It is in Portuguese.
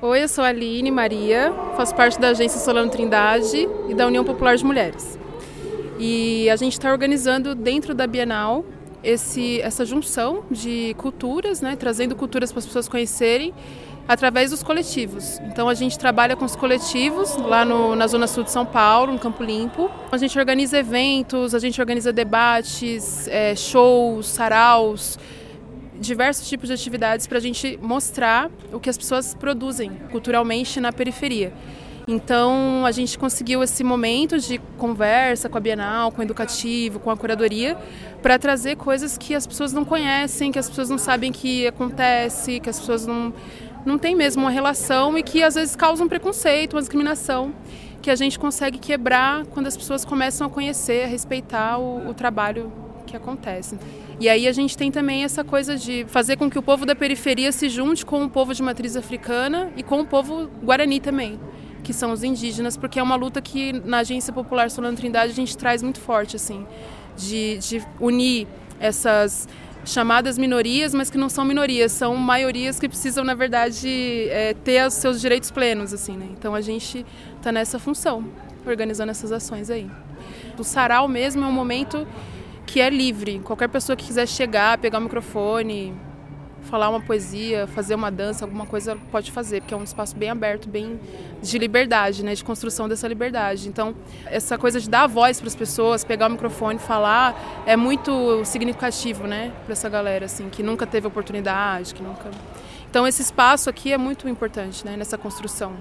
Oi, eu sou a Aline Maria, faço parte da agência Solano Trindade e da União Popular de Mulheres. E a gente está organizando dentro da Bienal esse, essa junção de culturas, né, trazendo culturas para as pessoas conhecerem através dos coletivos. Então a gente trabalha com os coletivos lá no, na Zona Sul de São Paulo, no Campo Limpo. A gente organiza eventos, a gente organiza debates, é, shows, saraus, diversos tipos de atividades para a gente mostrar o que as pessoas produzem culturalmente na periferia. Então a gente conseguiu esse momento de conversa com a Bienal, com o educativo, com a curadoria, para trazer coisas que as pessoas não conhecem, que as pessoas não sabem que acontece, que as pessoas não, não têm mesmo uma relação e que às vezes causam preconceito, uma discriminação, que a gente consegue quebrar quando as pessoas começam a conhecer, a respeitar o, o trabalho que acontece. E aí a gente tem também essa coisa de fazer com que o povo da periferia se junte com o povo de matriz africana e com o povo guarani também, que são os indígenas, porque é uma luta que na Agência Popular Solano Trindade a gente traz muito forte, assim, de, de unir essas chamadas minorias, mas que não são minorias, são maiorias que precisam, na verdade, é, ter os seus direitos plenos, assim, né? Então a gente está nessa função, organizando essas ações aí. O sarau mesmo é um momento que é livre. Qualquer pessoa que quiser chegar, pegar o microfone, falar uma poesia, fazer uma dança, alguma coisa pode fazer, porque é um espaço bem aberto, bem de liberdade, né, de construção dessa liberdade. Então, essa coisa de dar voz para as pessoas, pegar o microfone, falar, é muito significativo, né, para essa galera assim, que nunca teve oportunidade, que nunca. Então, esse espaço aqui é muito importante, né, nessa construção.